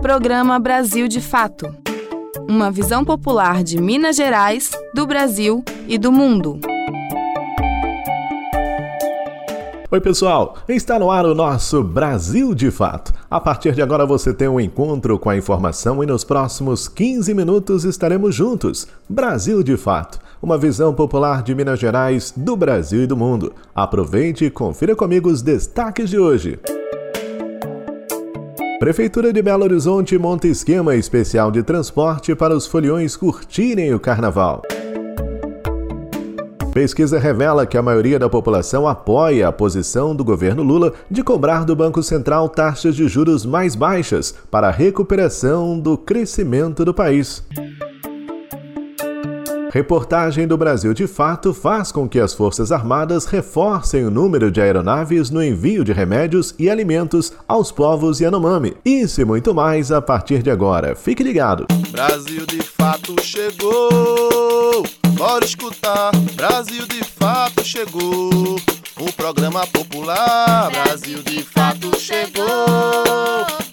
Programa Brasil de Fato. Uma visão popular de Minas Gerais, do Brasil e do mundo. Oi, pessoal! Está no ar o nosso Brasil de Fato. A partir de agora você tem um encontro com a informação e nos próximos 15 minutos estaremos juntos. Brasil de Fato, uma visão popular de Minas Gerais, do Brasil e do mundo. Aproveite e confira comigo os destaques de hoje. Prefeitura de Belo Horizonte monta esquema especial de transporte para os foliões curtirem o carnaval. Pesquisa revela que a maioria da população apoia a posição do governo Lula de cobrar do Banco Central taxas de juros mais baixas para a recuperação do crescimento do país. Reportagem do Brasil de Fato faz com que as Forças Armadas reforcem o número de aeronaves no envio de remédios e alimentos aos povos Yanomami. Isso e muito mais a partir de agora. Fique ligado. Brasil de Fato chegou. Bora escutar. Brasil de Fato chegou. O programa popular. Brasil de Fato chegou.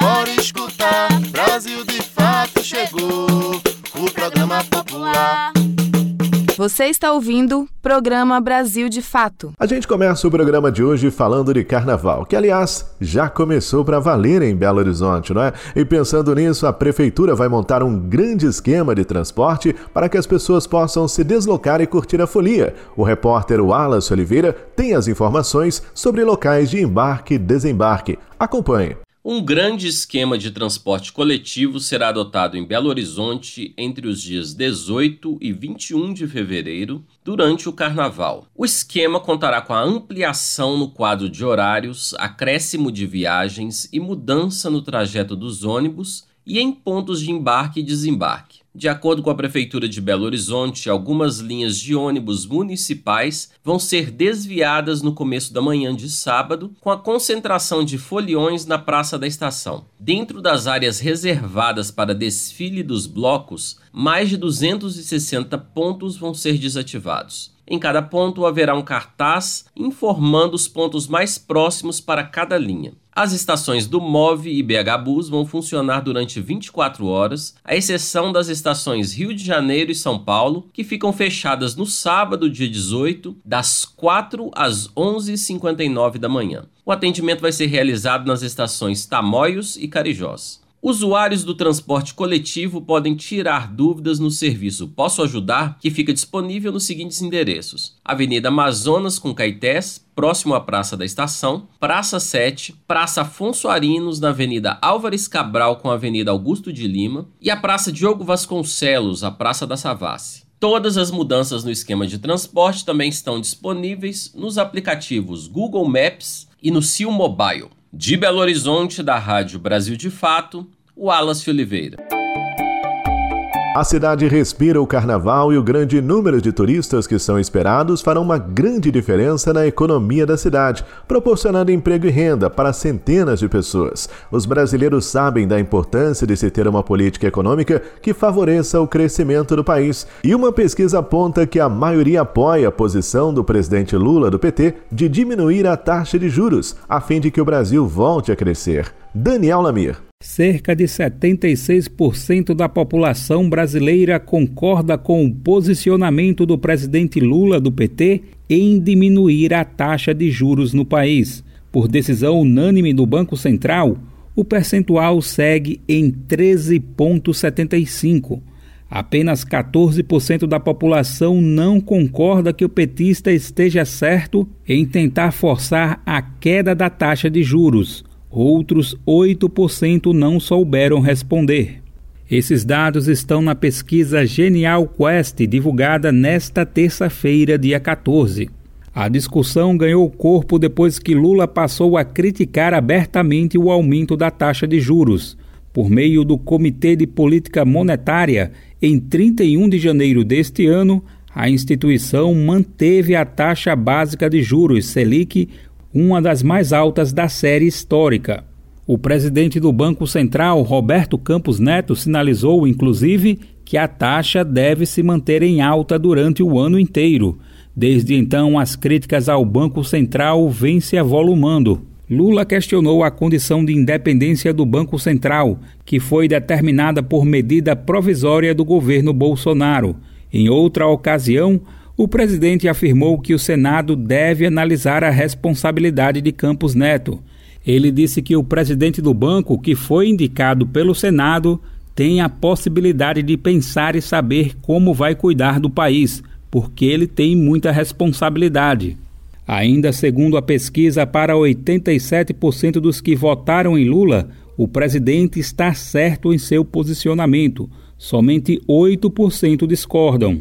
Bora escutar. Brasil de Fato chegou. O programa popular. Você está ouvindo Programa Brasil de Fato. A gente começa o programa de hoje falando de carnaval, que aliás já começou para valer em Belo Horizonte, não é? E pensando nisso, a prefeitura vai montar um grande esquema de transporte para que as pessoas possam se deslocar e curtir a folia. O repórter Wallace Oliveira tem as informações sobre locais de embarque e desembarque. Acompanhe. Um grande esquema de transporte coletivo será adotado em Belo Horizonte entre os dias 18 e 21 de fevereiro, durante o carnaval. O esquema contará com a ampliação no quadro de horários, acréscimo de viagens e mudança no trajeto dos ônibus e em pontos de embarque e desembarque. De acordo com a Prefeitura de Belo Horizonte, algumas linhas de ônibus municipais vão ser desviadas no começo da manhã de sábado, com a concentração de foliões na Praça da Estação. Dentro das áreas reservadas para desfile dos blocos, mais de 260 pontos vão ser desativados. Em cada ponto haverá um cartaz informando os pontos mais próximos para cada linha. As estações do MOV e BH Bus vão funcionar durante 24 horas, à exceção das estações Rio de Janeiro e São Paulo, que ficam fechadas no sábado, dia 18, das 4 às 11h59 da manhã. O atendimento vai ser realizado nas estações Tamoios e Carijós. Usuários do transporte coletivo podem tirar dúvidas no serviço. Posso Ajudar, que fica disponível nos seguintes endereços: Avenida Amazonas com Caetés, próximo à Praça da Estação, Praça 7, Praça Afonso Arinos na Avenida Álvares Cabral com a Avenida Augusto de Lima. E a Praça Diogo Vasconcelos, a Praça da Savassi. Todas as mudanças no esquema de transporte também estão disponíveis nos aplicativos Google Maps e no Sil Mobile. De Belo Horizonte, da Rádio Brasil de Fato, Wallace Oliveira. A cidade respira o carnaval e o grande número de turistas que são esperados farão uma grande diferença na economia da cidade, proporcionando emprego e renda para centenas de pessoas. Os brasileiros sabem da importância de se ter uma política econômica que favoreça o crescimento do país. E uma pesquisa aponta que a maioria apoia a posição do presidente Lula do PT de diminuir a taxa de juros, a fim de que o Brasil volte a crescer. Daniel Lamir. Cerca de 76% da população brasileira concorda com o posicionamento do presidente Lula do PT em diminuir a taxa de juros no país. Por decisão unânime do Banco Central, o percentual segue em 13,75. Apenas 14% da população não concorda que o petista esteja certo em tentar forçar a queda da taxa de juros. Outros 8% não souberam responder. Esses dados estão na pesquisa Genial Quest, divulgada nesta terça-feira, dia 14. A discussão ganhou corpo depois que Lula passou a criticar abertamente o aumento da taxa de juros. Por meio do Comitê de Política Monetária, em 31 de janeiro deste ano, a instituição manteve a taxa básica de juros, Selic, uma das mais altas da série histórica. O presidente do Banco Central, Roberto Campos Neto, sinalizou, inclusive, que a taxa deve se manter em alta durante o ano inteiro. Desde então, as críticas ao Banco Central vêm se avolumando. Lula questionou a condição de independência do Banco Central, que foi determinada por medida provisória do governo Bolsonaro. Em outra ocasião, o presidente afirmou que o Senado deve analisar a responsabilidade de Campos Neto. Ele disse que o presidente do banco, que foi indicado pelo Senado, tem a possibilidade de pensar e saber como vai cuidar do país, porque ele tem muita responsabilidade. Ainda segundo a pesquisa, para 87% dos que votaram em Lula, o presidente está certo em seu posicionamento. Somente 8% discordam.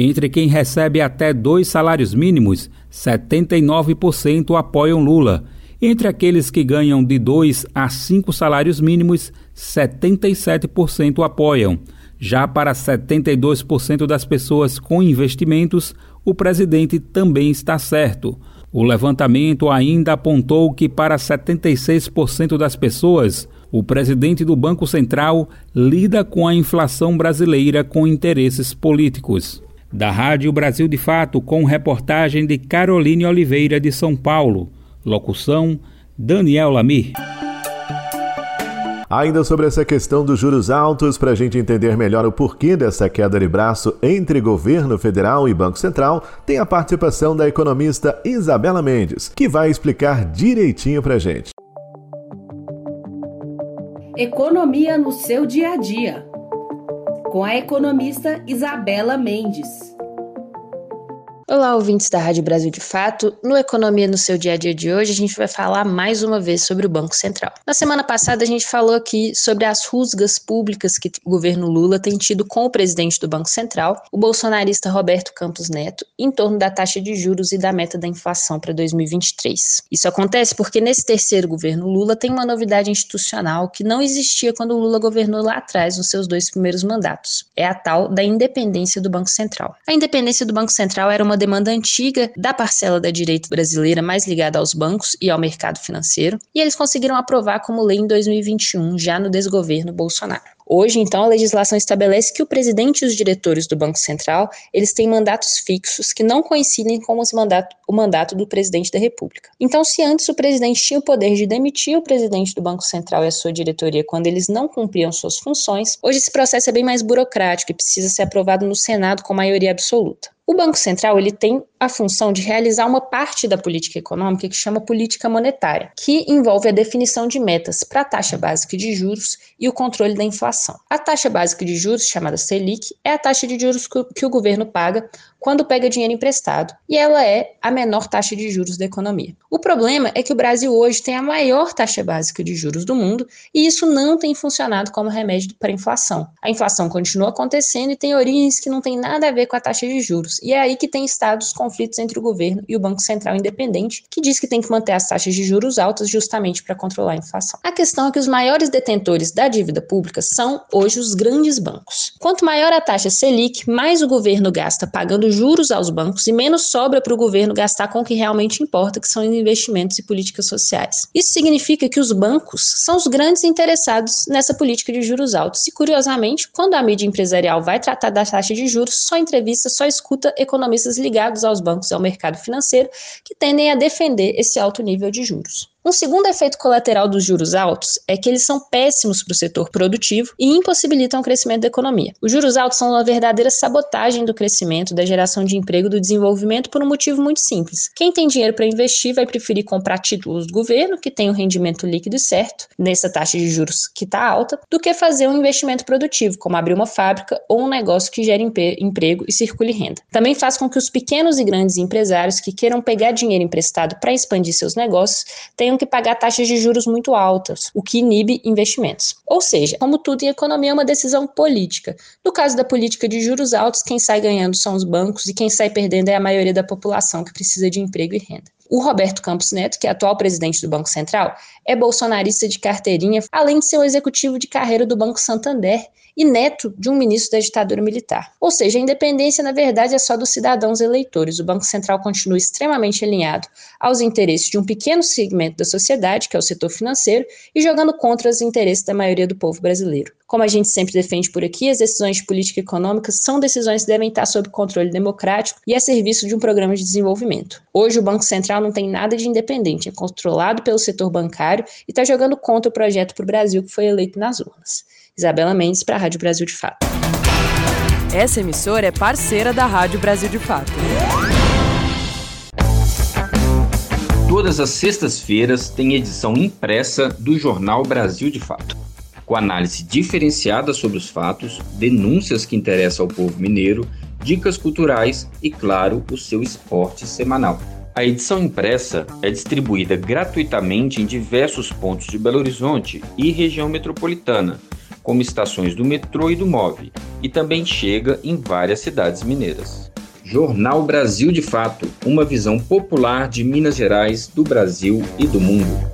Entre quem recebe até dois salários mínimos, 79% apoiam Lula. Entre aqueles que ganham de dois a cinco salários mínimos, 77% apoiam. Já para 72% das pessoas com investimentos, o presidente também está certo. O levantamento ainda apontou que, para 76% das pessoas, o presidente do Banco Central lida com a inflação brasileira com interesses políticos. Da Rádio Brasil de Fato, com reportagem de Caroline Oliveira de São Paulo. Locução: Daniel Lamir. Ainda sobre essa questão dos juros altos, para a gente entender melhor o porquê dessa queda de braço entre governo federal e Banco Central, tem a participação da economista Isabela Mendes, que vai explicar direitinho para a gente. Economia no seu dia a dia, com a economista Isabela Mendes. Olá, ouvintes da Rádio Brasil de Fato. No Economia no seu dia a dia de hoje, a gente vai falar mais uma vez sobre o Banco Central. Na semana passada, a gente falou aqui sobre as rusgas públicas que o governo Lula tem tido com o presidente do Banco Central, o bolsonarista Roberto Campos Neto, em torno da taxa de juros e da meta da inflação para 2023. Isso acontece porque nesse terceiro governo Lula tem uma novidade institucional que não existia quando o Lula governou lá atrás, nos seus dois primeiros mandatos. É a tal da independência do Banco Central. A independência do Banco Central era uma demanda antiga da parcela da direita brasileira mais ligada aos bancos e ao mercado financeiro, e eles conseguiram aprovar como lei em 2021, já no desgoverno Bolsonaro. Hoje, então, a legislação estabelece que o presidente e os diretores do Banco Central, eles têm mandatos fixos que não coincidem com mandato, o mandato do presidente da República. Então, se antes o presidente tinha o poder de demitir o presidente do Banco Central e a sua diretoria quando eles não cumpriam suas funções, hoje esse processo é bem mais burocrático e precisa ser aprovado no Senado com maioria absoluta. O Banco Central ele tem a função de realizar uma parte da política econômica que chama política monetária, que envolve a definição de metas para a taxa básica de juros e o controle da inflação. A taxa básica de juros, chamada Selic, é a taxa de juros que o governo paga quando pega dinheiro emprestado, e ela é a menor taxa de juros da economia. O problema é que o Brasil hoje tem a maior taxa básica de juros do mundo e isso não tem funcionado como remédio para a inflação. A inflação continua acontecendo e tem origens que não tem nada a ver com a taxa de juros, e é aí que tem estado os conflitos entre o governo e o Banco Central Independente, que diz que tem que manter as taxas de juros altas justamente para controlar a inflação. A questão é que os maiores detentores da dívida pública são hoje os grandes bancos. Quanto maior a taxa Selic, mais o governo gasta pagando juros aos bancos e menos sobra para o governo gastar com o que realmente importa, que são investimentos e políticas sociais. Isso significa que os bancos são os grandes interessados nessa política de juros altos. E, curiosamente, quando a mídia empresarial vai tratar da taxa de juros, só entrevista, só escuta economistas ligados aos bancos e ao mercado financeiro que tendem a defender esse alto nível de juros. Um segundo efeito colateral dos juros altos é que eles são péssimos para o setor produtivo e impossibilitam o crescimento da economia. Os juros altos são uma verdadeira sabotagem do crescimento, da geração de emprego, do desenvolvimento por um motivo muito simples. Quem tem dinheiro para investir vai preferir comprar títulos do governo, que tem um rendimento líquido certo, nessa taxa de juros que está alta, do que fazer um investimento produtivo, como abrir uma fábrica ou um negócio que gere emprego e circule renda. Também faz com que os pequenos e grandes empresários que queiram pegar dinheiro emprestado para expandir seus negócios tenham que pagar taxas de juros muito altas, o que inibe investimentos. Ou seja, como tudo em economia, é uma decisão política. No caso da política de juros altos, quem sai ganhando são os bancos e quem sai perdendo é a maioria da população que precisa de emprego e renda. O Roberto Campos Neto, que é atual presidente do Banco Central, é bolsonarista de carteirinha, além de ser um executivo de carreira do Banco Santander e neto de um ministro da ditadura militar. Ou seja, a independência, na verdade, é só dos cidadãos eleitores. O Banco Central continua extremamente alinhado aos interesses de um pequeno segmento da sociedade, que é o setor financeiro, e jogando contra os interesses da maioria do povo brasileiro. Como a gente sempre defende por aqui, as decisões de política econômica são decisões que devem estar sob controle democrático e a serviço de um programa de desenvolvimento. Hoje, o Banco Central não tem nada de independente, é controlado pelo setor bancário e está jogando contra o projeto para o Brasil que foi eleito nas urnas. Isabela Mendes para a Rádio Brasil de Fato. Essa emissora é parceira da Rádio Brasil de Fato. Todas as sextas-feiras tem edição impressa do Jornal Brasil de Fato, com análise diferenciada sobre os fatos, denúncias que interessam ao povo mineiro, dicas culturais e, claro, o seu esporte semanal. A edição impressa é distribuída gratuitamente em diversos pontos de Belo Horizonte e região metropolitana como estações do metrô e do MOVE, e também chega em várias cidades mineiras. Jornal Brasil de Fato uma visão popular de Minas Gerais, do Brasil e do mundo.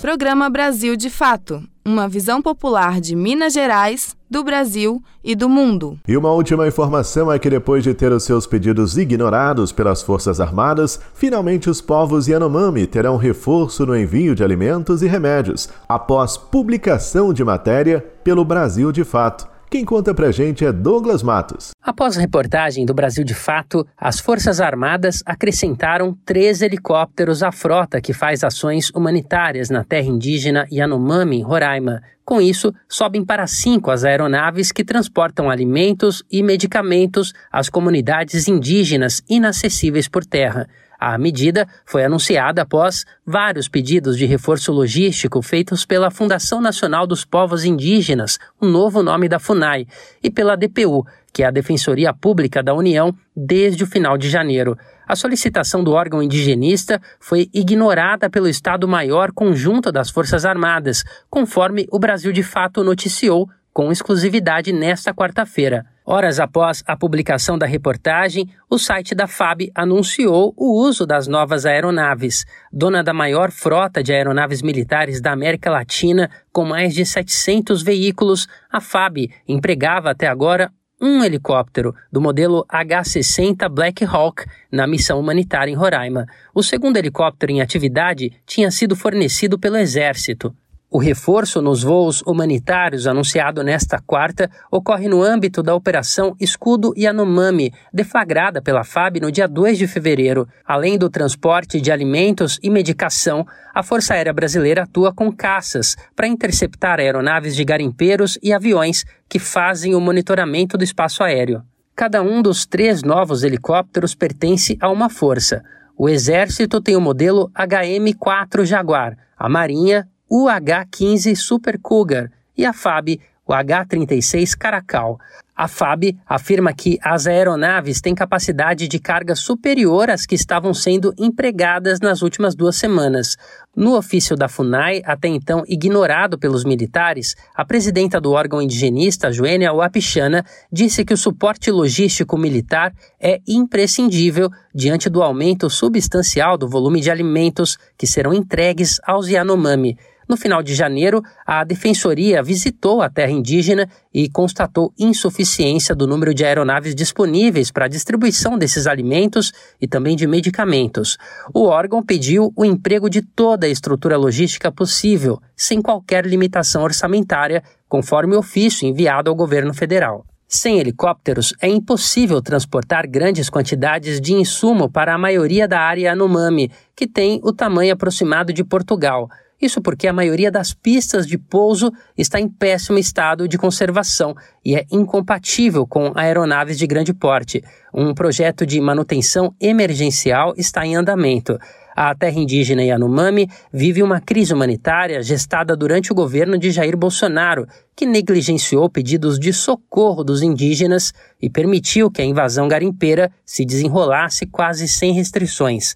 Programa Brasil de Fato uma visão popular de Minas Gerais, do Brasil e do mundo. E uma última informação é que depois de ter os seus pedidos ignorados pelas Forças Armadas, finalmente os povos Yanomami terão reforço no envio de alimentos e remédios, após publicação de matéria pelo Brasil de Fato. Quem conta pra gente é Douglas Matos. Após a reportagem do Brasil de Fato, as Forças Armadas acrescentaram três helicópteros à frota que faz ações humanitárias na terra indígena Yanomami, Roraima. Com isso, sobem para cinco as aeronaves que transportam alimentos e medicamentos às comunidades indígenas inacessíveis por terra. A medida foi anunciada após vários pedidos de reforço logístico feitos pela Fundação Nacional dos Povos Indígenas, o novo nome da FUNAI, e pela DPU, que é a Defensoria Pública da União, desde o final de janeiro. A solicitação do órgão indigenista foi ignorada pelo Estado-Maior Conjunto das Forças Armadas, conforme o Brasil de fato noticiou com exclusividade nesta quarta-feira. Horas após a publicação da reportagem, o site da FAB anunciou o uso das novas aeronaves. Dona da maior frota de aeronaves militares da América Latina, com mais de 700 veículos, a FAB empregava até agora um helicóptero do modelo H-60 Black Hawk na missão humanitária em Roraima. O segundo helicóptero em atividade tinha sido fornecido pelo Exército. O reforço nos voos humanitários anunciado nesta quarta ocorre no âmbito da Operação Escudo Yanomami, deflagrada pela FAB no dia 2 de fevereiro. Além do transporte de alimentos e medicação, a Força Aérea Brasileira atua com caças para interceptar aeronaves de garimpeiros e aviões que fazem o monitoramento do espaço aéreo. Cada um dos três novos helicópteros pertence a uma força. O Exército tem o modelo HM-4 Jaguar, a Marinha o H-15 Super Cougar e a FAB, o H-36 Caracal. A FAB afirma que as aeronaves têm capacidade de carga superior às que estavam sendo empregadas nas últimas duas semanas. No ofício da FUNAI, até então ignorado pelos militares, a presidenta do órgão indigenista, Joênia Wapichana, disse que o suporte logístico militar é imprescindível diante do aumento substancial do volume de alimentos que serão entregues aos Yanomami. No final de janeiro, a Defensoria visitou a terra indígena e constatou insuficiência do número de aeronaves disponíveis para a distribuição desses alimentos e também de medicamentos. O órgão pediu o emprego de toda a estrutura logística possível, sem qualquer limitação orçamentária, conforme o ofício enviado ao governo federal. Sem helicópteros, é impossível transportar grandes quantidades de insumo para a maioria da área Anomami, que tem o tamanho aproximado de Portugal. Isso porque a maioria das pistas de pouso está em péssimo estado de conservação e é incompatível com aeronaves de grande porte. Um projeto de manutenção emergencial está em andamento. A terra indígena Yanomami vive uma crise humanitária gestada durante o governo de Jair Bolsonaro, que negligenciou pedidos de socorro dos indígenas e permitiu que a invasão garimpeira se desenrolasse quase sem restrições.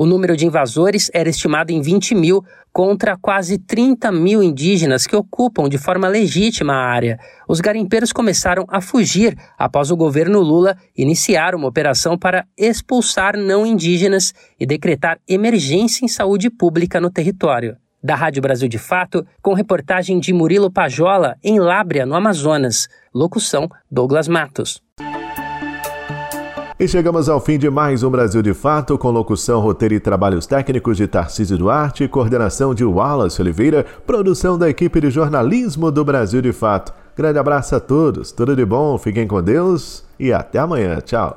O número de invasores era estimado em 20 mil, contra quase 30 mil indígenas que ocupam de forma legítima a área. Os garimpeiros começaram a fugir após o governo Lula iniciar uma operação para expulsar não indígenas e decretar emergência em saúde pública no território. Da Rádio Brasil de Fato, com reportagem de Murilo Pajola, em Lábrea, no Amazonas. Locução: Douglas Matos. E chegamos ao fim de mais um Brasil de Fato, com locução, roteiro e trabalhos técnicos de Tarcísio Duarte, coordenação de Wallace Oliveira, produção da equipe de jornalismo do Brasil de Fato. Grande abraço a todos, tudo de bom, fiquem com Deus e até amanhã. Tchau.